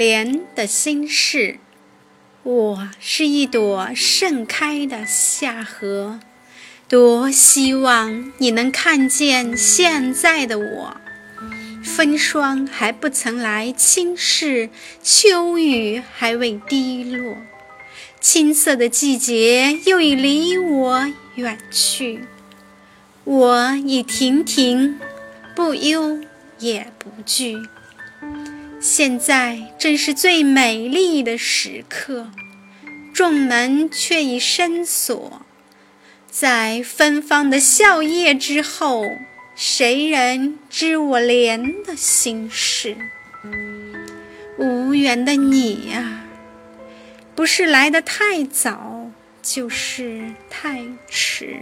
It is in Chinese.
莲的心事。我是一朵盛开的夏荷，多希望你能看见现在的我。风霜还不曾来侵蚀，秋雨还未滴落，青涩的季节又已离我远去。我已亭亭，不忧也不惧。现在正是最美丽的时刻，众门却已深锁，在芬芳的笑靥之后，谁人知我莲的心事？无缘的你啊，不是来得太早，就是太迟。